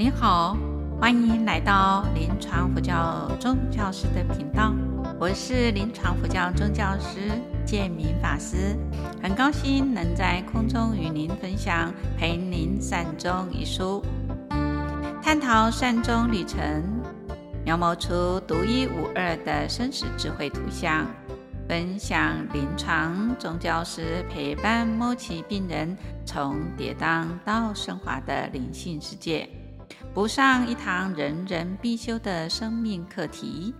您好，欢迎来到临床佛教宗教师的频道，我是临床佛教宗教师建明法师，很高兴能在空中与您分享《陪您善终》一书，探讨善终旅程，描摹出独一无二的生死智慧图像。分享临床宗教师陪伴末期病人从跌宕到升华的灵性世界，补上一堂人人必修的生命课题。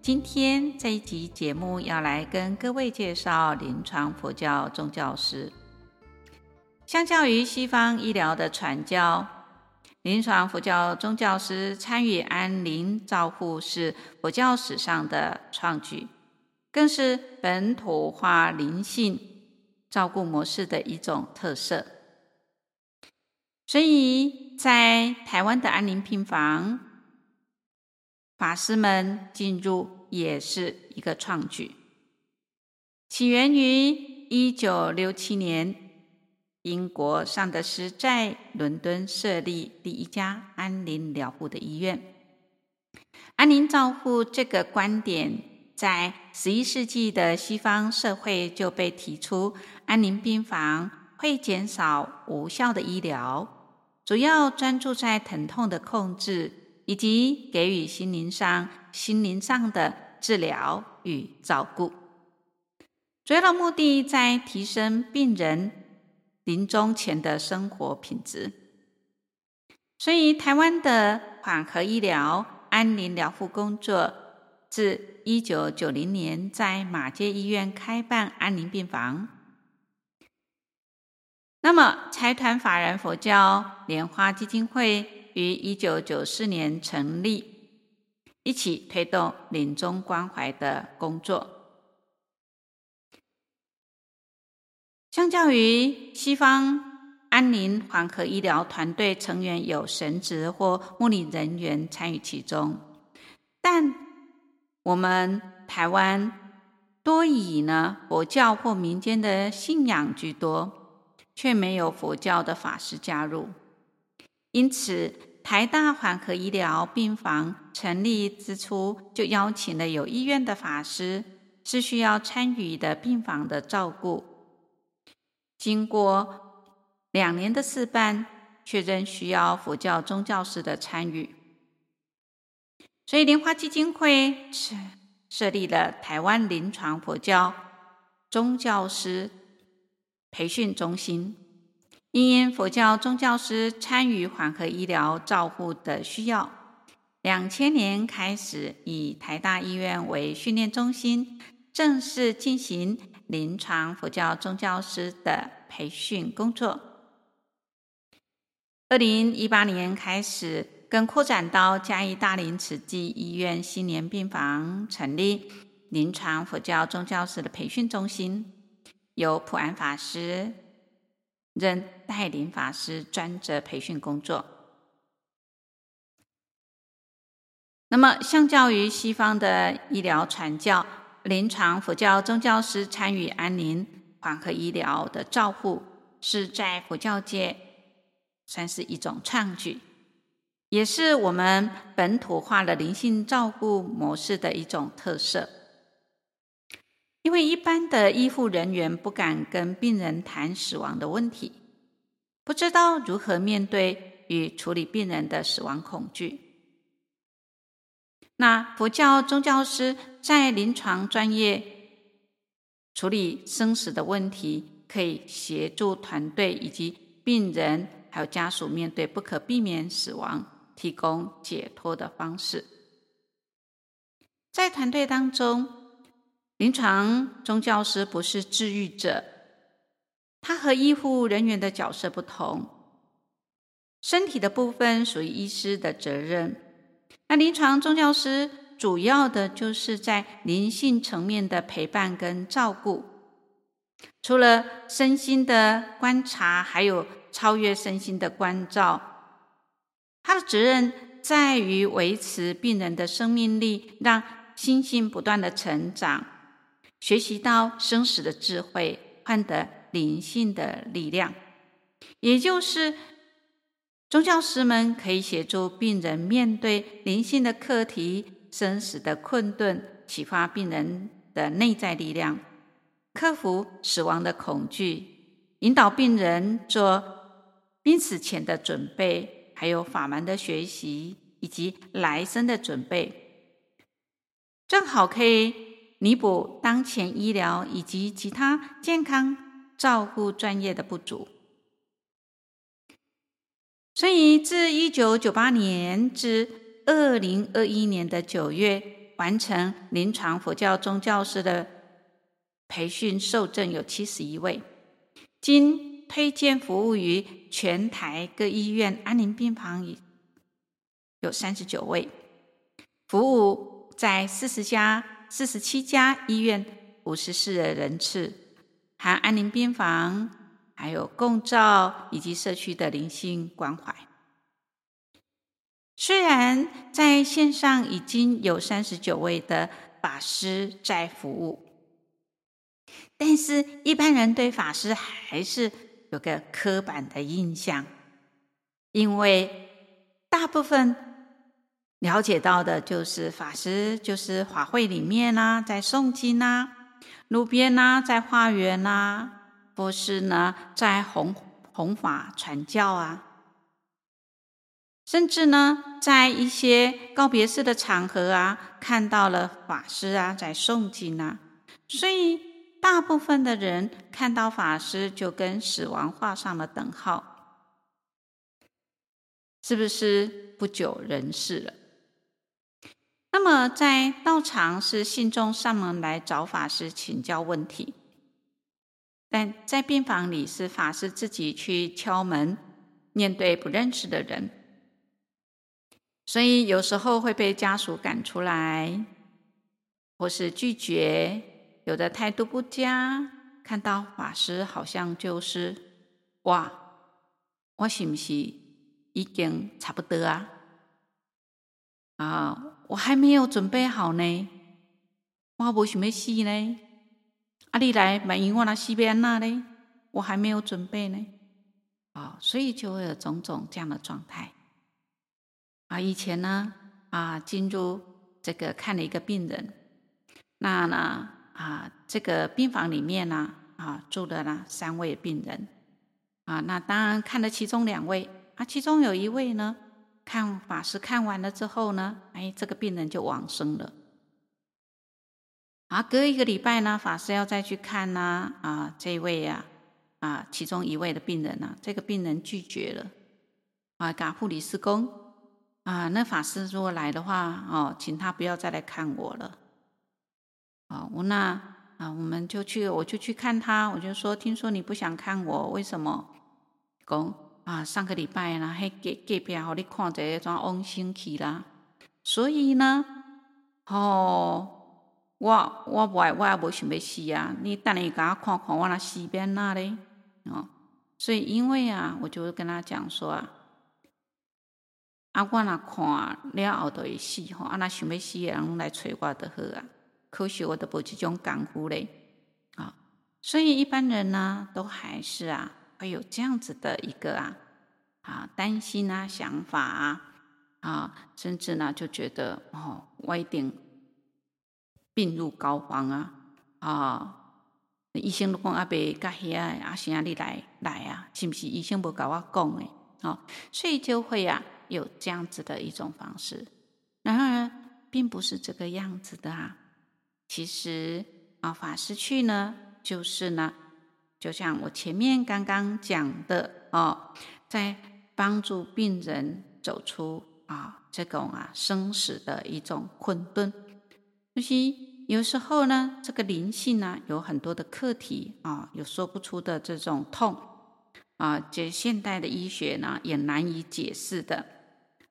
今天这一集节目要来跟各位介绍临床佛教宗教师。相较于西方医疗的传教，临床佛教宗教师参与安宁照护是佛教史上的创举。更是本土化灵性照顾模式的一种特色，所以在台湾的安宁病房，法师们进入也是一个创举。起源于一九六七年，英国尚德斯在伦敦设立第一家安宁疗护的医院。安宁照护这个观点。在十一世纪的西方社会就被提出，安宁病房会减少无效的医疗，主要专注在疼痛的控制以及给予心灵上、心灵上的治疗与照顾。主要的目的在提升病人临终前的生活品质。所以，台湾的缓和医疗、安宁疗护工作。自一九九零年在马街医院开办安宁病房，那么财团法人佛教莲花基金会于一九九四年成立，一起推动临终关怀的工作。相较于西方安宁缓和医疗团队成员有神职或牧理人员参与其中，但我们台湾多以呢佛教或民间的信仰居多，却没有佛教的法师加入。因此，台大缓和医疗病房成立之初，就邀请了有意愿的法师，是需要参与的病房的照顾。经过两年的试办，确认需要佛教宗教师的参与。所以，莲花基金会设设立了台湾临床佛教宗教师培训中心，因应佛教宗教师参与缓和医疗照护的需要，两千年开始以台大医院为训练中心，正式进行临床佛教宗教师的培训工作。二零一八年开始。更扩展到嘉义大林慈济医院新年病房，成立临床佛教宗教师的培训中心，由普安法师任带领法师专责培训工作。那么，相较于西方的医疗传教，临床佛教宗教师参与安宁缓和医疗的照护，是在佛教界算是一种创举。也是我们本土化的灵性照顾模式的一种特色，因为一般的医护人员不敢跟病人谈死亡的问题，不知道如何面对与处理病人的死亡恐惧。那佛教宗教师在临床专业处理生死的问题，可以协助团队以及病人还有家属面对不可避免死亡。提供解脱的方式，在团队当中，临床宗教师不是治愈者，他和医护人员的角色不同。身体的部分属于医师的责任，那临床宗教师主要的就是在灵性层面的陪伴跟照顾，除了身心的观察，还有超越身心的关照。他的责任在于维持病人的生命力，让心性不断的成长，学习到生死的智慧，换得灵性的力量。也就是宗教师们可以协助病人面对灵性的课题、生死的困顿，启发病人的内在力量，克服死亡的恐惧，引导病人做濒死前的准备，还有法门的学习以及来生的准备，正好可以弥补当前医疗以及其他健康照护专业的不足。所以，自一九九八年至二零二一年的九月，完成临床佛教宗教师的培训受证有七十一位，经推荐服务于全台各医院安宁病房有三十九位，服务在四十家、四十七家医院，五十四人次，含安宁病房。还有共照以及社区的灵性关怀。虽然在线上已经有三十九位的法师在服务，但是一般人对法师还是有个刻板的印象，因为大部分了解到的就是法师就是法会里面啊，在诵经啊，路边啊，在花园啊。或是呢，在弘弘法传教啊，甚至呢，在一些告别式的场合啊，看到了法师啊在诵经啊，所以大部分的人看到法师就跟死亡画上了等号，是不是不久人世了？那么在道场是信众上门来找法师请教问题。但在病房里是法师自己去敲门，面对不认识的人，所以有时候会被家属赶出来，或是拒绝，有的态度不佳。看到法师好像就是哇，我是不是已经差不多啊？啊，我还没有准备好呢，我无想要死呢。阿里来满意我那西边那嘞，我还没有准备呢，啊，所以就会有种种这样的状态。啊，以前呢，啊，进入这个看了一个病人，那呢，啊，这个病房里面呢，啊，住了呢三位病人，啊，那当然看了其中两位，啊，其中有一位呢，看法师看完了之后呢，哎，这个病人就往生了。啊，隔一个礼拜呢，法师要再去看呢，啊，这位呀，啊，其中一位的病人呢，这个病人拒绝了，啊，给护理师公，啊，那法师如果来的话，哦，请他不要再来看我了，啊，我那啊，我们就去，我就去看他，我就说，听说你不想看我，为什么？公啊，上个礼拜呢，还给给别好你看这一桩往生去啦，所以呢，哦。我我不爱，我也无想要死啊！你等下甲我看看我那死边那嘞？哦，所以因为啊，我就跟他讲说啊，啊，我那看了后就会死吼，啊，那想要死的人来找我就好啊。可惜我都无这种功夫嘞，啊、所以一般人呢，都还是啊，会有这样子的一个啊啊担心啊想法啊啊，甚至呢就觉得哦，我一定。病入膏肓啊！啊，医生都讲阿伯甲遐阿生啊，你来来啊，是不是医生无甲我讲诶？哦，所以就会啊有这样子的一种方式。然而，并不是这个样子的啊。其实啊，法师去呢，就是呢，就像我前面刚刚讲的哦，在帮助病人走出啊这种啊生死的一种困顿。就是有时候呢，这个灵性呢，有很多的课题啊，有说不出的这种痛啊，这现代的医学呢也难以解释的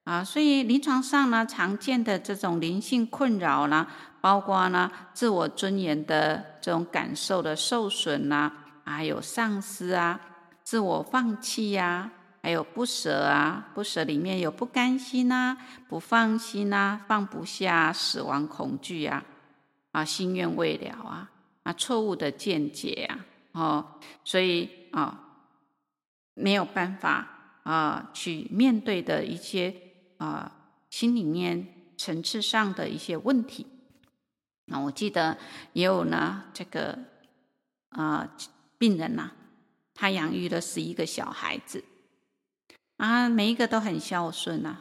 啊，所以临床上呢常见的这种灵性困扰呢，包括呢自我尊严的这种感受的受损呐，还有丧失啊，自我放弃呀。还有不舍啊，不舍里面有不甘心、啊，不放心、啊，放不下，死亡恐惧啊，啊，心愿未了啊，啊，错误的见解啊，哦，所以啊，没有办法啊、去面对的一些啊、心里面层次上的一些问题。那我记得也有呢，这个啊、病人呐、啊，他养育了十一个小孩子，啊，每一个都很孝顺呐、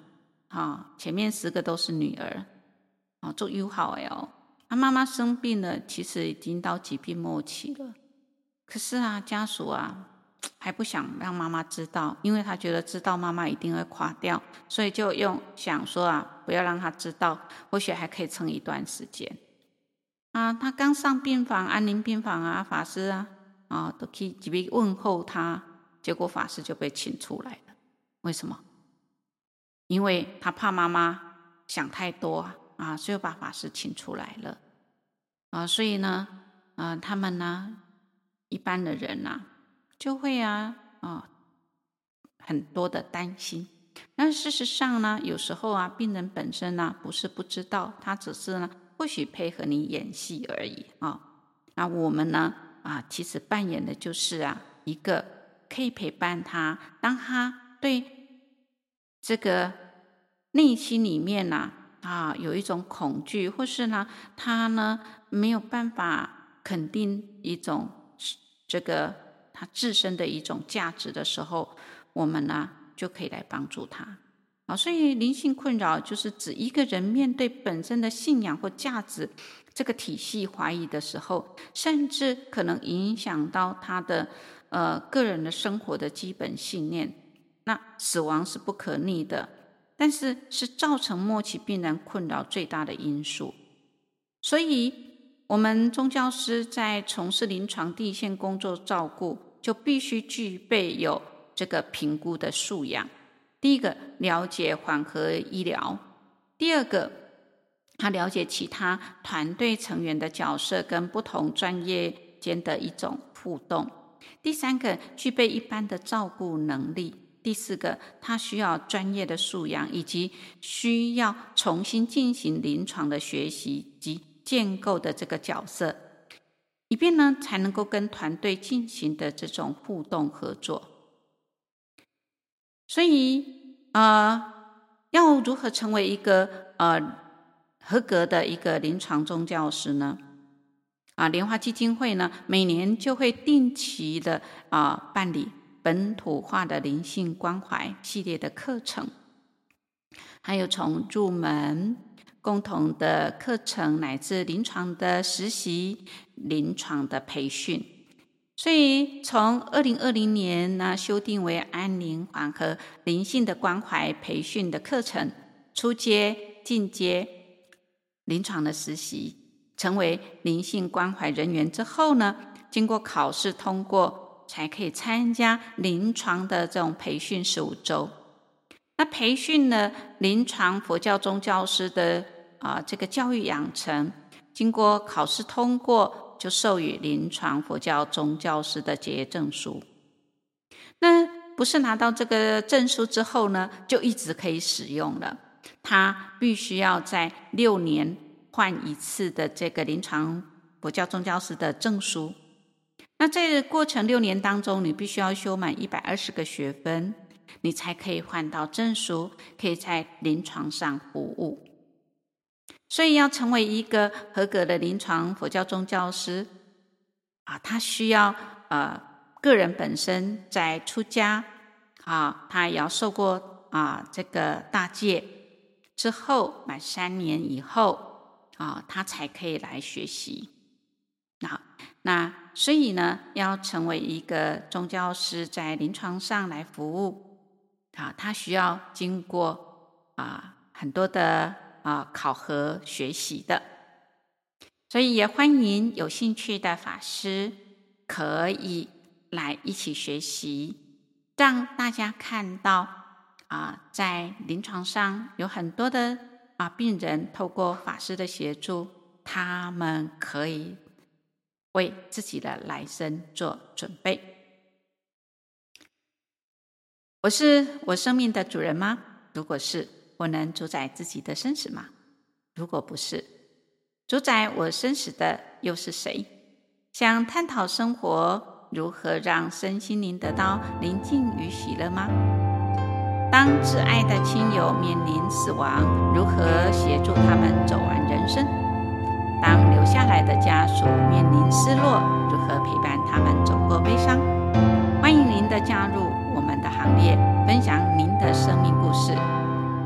啊，啊，前面十个都是女儿，啊，做友好哎哦，他妈妈生病了，其实已经到疾病末期了，可是啊，家属啊还不想让妈妈知道，因为他觉得知道妈妈一定会垮掉，所以就用想说啊，不要让他知道，或许还可以撑一段时间。啊，他刚上病房，安宁病房啊，法师啊，啊，都去准备问候他，结果法师就被请出来了。为什么？因为他怕妈妈想太多啊，所以把法师请出来了。啊，所以呢，啊，他们呢，一般的人呐、就会啊，啊，很多的担心。但事实上呢，有时候啊，病人本身呢，不是不知道，他只是呢。或许配合你演戏而已啊，那我们呢啊，其实扮演的就是啊一个可以陪伴他，当他对这个内心里面呐啊有一种恐惧，或是呢他呢没有办法肯定一种这个他自身的一种价值的时候，我们呢就可以来帮助他。所以灵性困扰就是指一个人面对本身的信仰或价值这个体系怀疑的时候，甚至可能影响到他的呃个人的生活的基本信念。那死亡是不可逆的，但是是造成末期病人困扰最大的因素。所以，我们宗教师在从事临床第一线工作照顾，就必须具备有这个评估的素养。第一个了解缓和医疗，第二个他了解其他团队成员的角色跟不同专业间的一种互动，第三个具备一般的照顾能力，第四个他需要专业的素养以及需要重新进行临床的学习及建构的这个角色，以便呢才能够跟团队进行的这种互动合作。所以，呃，要如何成为一个呃合格的一个临床宗教师呢？啊，莲花基金会呢，每年就会定期的啊、办理本土化的灵性关怀系列的课程，还有从入门、共同的课程乃至临床的实习、临床的培训。所以，从二零二零年呢，修订为安宁缓和灵性的关怀培训的课程，初阶、进阶、临床的实习，成为灵性关怀人员之后呢，经过考试通过，才可以参加临床的这种培训十五周。那培训呢，临床佛教宗教师的啊、这个教育养成，经过考试通过。就授予临床佛教宗教师的结业证书。那不是拿到这个证书之后呢，就一直可以使用了。他必须要在六年换一次的这个临床佛教宗教师的证书。那在过程六年当中，你必须要修满一百二十个学分，你才可以换到证书，可以在临床上服务。所以要成为一个合格的临床佛教宗教师啊，他需要呃个人本身在出家啊，他也要受过啊这个大戒之后满三年以后啊，他才可以来学习。那那所以呢，要成为一个宗教师在临床上来服务啊，他需要经过啊很多的。啊，考核学习的，所以也欢迎有兴趣的法师可以来一起学习，让大家看到啊，在临床上有很多的啊病人透过法师的协助，他们可以为自己的来生做准备。我是我生命的主人吗？如果是。我能主宰自己的生死吗？如果不是，主宰我生死的又是谁？想探讨生活如何让身心灵得到宁静与喜乐吗？当挚爱的亲友面临死亡，如何协助他们走完人生？当留下来的家属面临失落，如何陪伴他们走过悲伤？欢迎您的加入我们的行列，分享您的生命故事。